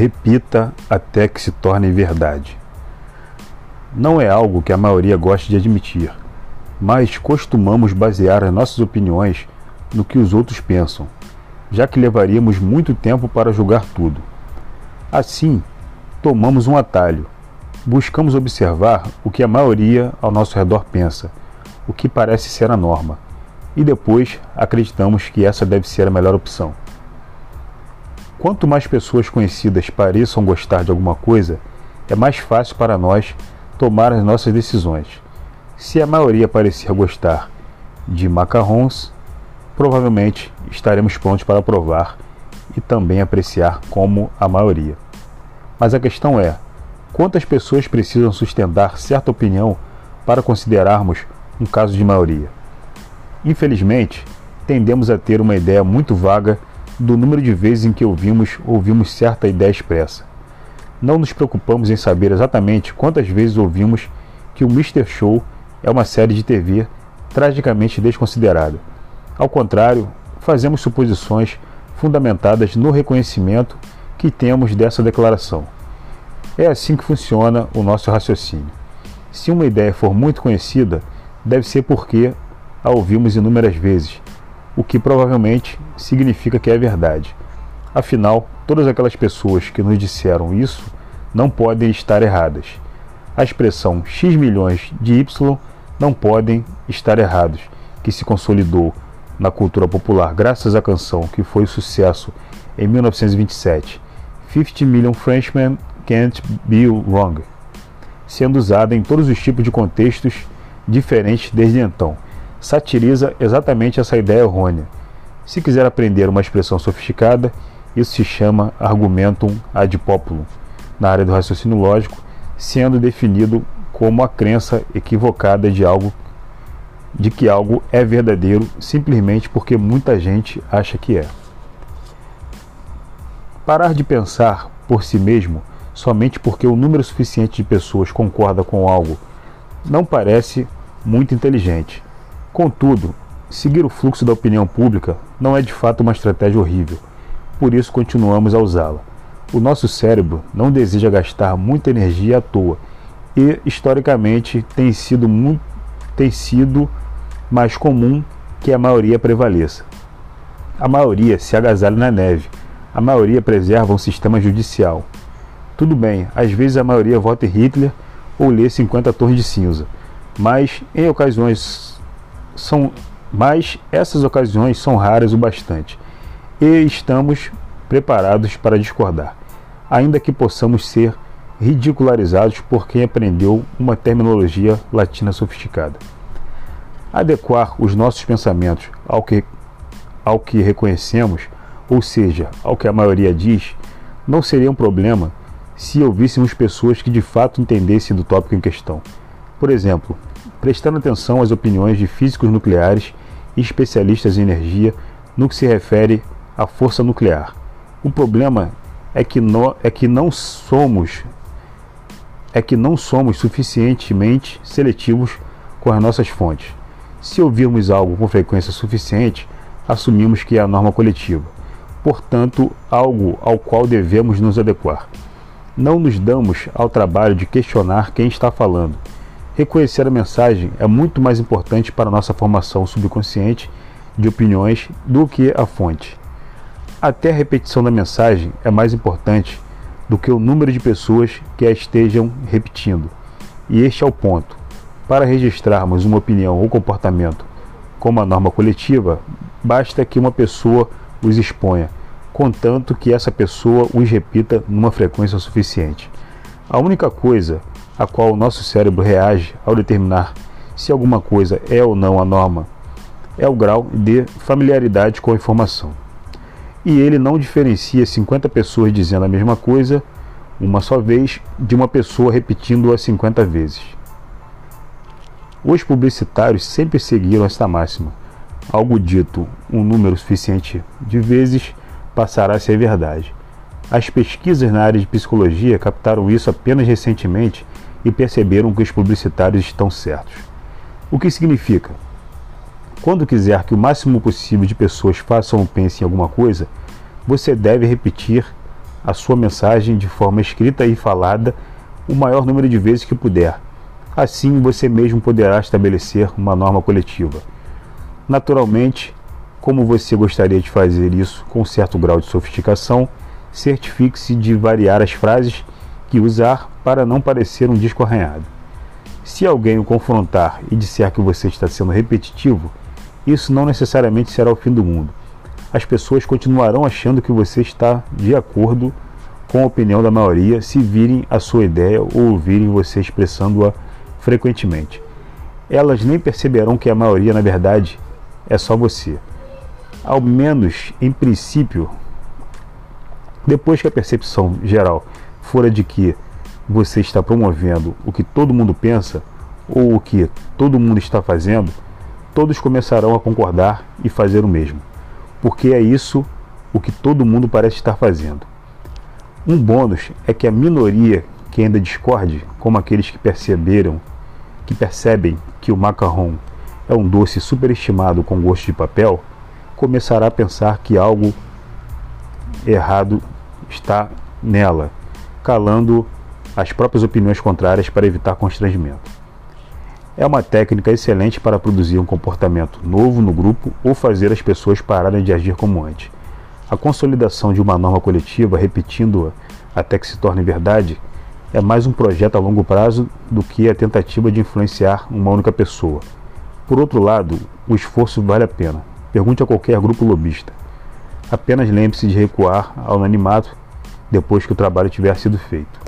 Repita até que se torne verdade. Não é algo que a maioria goste de admitir, mas costumamos basear as nossas opiniões no que os outros pensam, já que levaríamos muito tempo para julgar tudo. Assim, tomamos um atalho. Buscamos observar o que a maioria ao nosso redor pensa, o que parece ser a norma, e depois acreditamos que essa deve ser a melhor opção. Quanto mais pessoas conhecidas pareçam gostar de alguma coisa, é mais fácil para nós tomar as nossas decisões. Se a maioria parecer gostar de macarrons, provavelmente estaremos prontos para provar e também apreciar como a maioria. Mas a questão é: quantas pessoas precisam sustentar certa opinião para considerarmos um caso de maioria? Infelizmente, tendemos a ter uma ideia muito vaga do número de vezes em que ouvimos ouvimos certa ideia expressa. Não nos preocupamos em saber exatamente quantas vezes ouvimos que o Mr. Show é uma série de TV tragicamente desconsiderada. Ao contrário, fazemos suposições fundamentadas no reconhecimento que temos dessa declaração. É assim que funciona o nosso raciocínio. Se uma ideia for muito conhecida, deve ser porque a ouvimos inúmeras vezes, o que provavelmente significa que é verdade. Afinal, todas aquelas pessoas que nos disseram isso não podem estar erradas. A expressão X milhões de Y não podem estar errados, que se consolidou na cultura popular graças à canção que foi sucesso em 1927, 50 Million Frenchmen Can't Be Wrong, sendo usada em todos os tipos de contextos diferentes desde então satiriza exatamente essa ideia errônea. Se quiser aprender uma expressão sofisticada, isso se chama argumentum ad populum, na área do raciocínio lógico, sendo definido como a crença equivocada de algo de que algo é verdadeiro simplesmente porque muita gente acha que é. Parar de pensar por si mesmo somente porque o número suficiente de pessoas concorda com algo não parece muito inteligente. Contudo, seguir o fluxo da opinião pública não é de fato uma estratégia horrível, por isso continuamos a usá-la. O nosso cérebro não deseja gastar muita energia à toa e, historicamente, tem sido, muito, tem sido mais comum que a maioria prevaleça. A maioria se agasalha na neve, a maioria preserva um sistema judicial. Tudo bem, às vezes a maioria vota em Hitler ou lê 50 Torres de Cinza, mas em ocasiões são, mas essas ocasiões são raras o bastante e estamos preparados para discordar, ainda que possamos ser ridicularizados por quem aprendeu uma terminologia latina sofisticada. Adequar os nossos pensamentos ao que, ao que reconhecemos, ou seja, ao que a maioria diz, não seria um problema se ouvíssemos pessoas que de fato entendessem do tópico em questão. Por exemplo, prestando atenção às opiniões de físicos nucleares e especialistas em energia no que se refere à força nuclear. O problema é que, no, é que não somos é que não somos suficientemente seletivos com as nossas fontes. Se ouvirmos algo com frequência suficiente, assumimos que é a norma coletiva, portanto, algo ao qual devemos nos adequar. Não nos damos ao trabalho de questionar quem está falando Reconhecer a mensagem é muito mais importante para a nossa formação subconsciente de opiniões do que a fonte. Até a repetição da mensagem é mais importante do que o número de pessoas que a estejam repetindo. E este é o ponto. Para registrarmos uma opinião ou comportamento como a norma coletiva, basta que uma pessoa os exponha, contanto que essa pessoa os repita numa frequência suficiente. A única coisa a qual o nosso cérebro reage ao determinar se alguma coisa é ou não a norma é o grau de familiaridade com a informação. E ele não diferencia 50 pessoas dizendo a mesma coisa uma só vez de uma pessoa repetindo-a 50 vezes. Os publicitários sempre seguiram esta máxima. Algo dito um número suficiente de vezes passará a ser verdade. As pesquisas na área de psicologia captaram isso apenas recentemente e perceberam que os publicitários estão certos. O que significa? Quando quiser que o máximo possível de pessoas façam ou pensem em alguma coisa, você deve repetir a sua mensagem de forma escrita e falada o maior número de vezes que puder. Assim, você mesmo poderá estabelecer uma norma coletiva. Naturalmente, como você gostaria de fazer isso com certo grau de sofisticação, certifique-se de variar as frases que usar para não parecer um disco arranhado. Se alguém o confrontar e disser que você está sendo repetitivo, isso não necessariamente será o fim do mundo. As pessoas continuarão achando que você está de acordo com a opinião da maioria se virem a sua ideia ou ouvirem você expressando-a frequentemente. Elas nem perceberão que a maioria, na verdade, é só você. Ao menos em princípio, depois que a percepção geral for a de que você está promovendo o que todo mundo pensa ou o que todo mundo está fazendo, todos começarão a concordar e fazer o mesmo, porque é isso o que todo mundo parece estar fazendo. Um bônus é que a minoria que ainda discorde, como aqueles que perceberam, que percebem que o macarrão é um doce superestimado com gosto de papel, começará a pensar que algo errado está nela, calando as próprias opiniões contrárias para evitar constrangimento. É uma técnica excelente para produzir um comportamento novo no grupo ou fazer as pessoas pararem de agir como antes. A consolidação de uma norma coletiva, repetindo-a até que se torne verdade, é mais um projeto a longo prazo do que a tentativa de influenciar uma única pessoa. Por outro lado, o esforço vale a pena. Pergunte a qualquer grupo lobista. Apenas lembre-se de recuar ao anonimato depois que o trabalho tiver sido feito.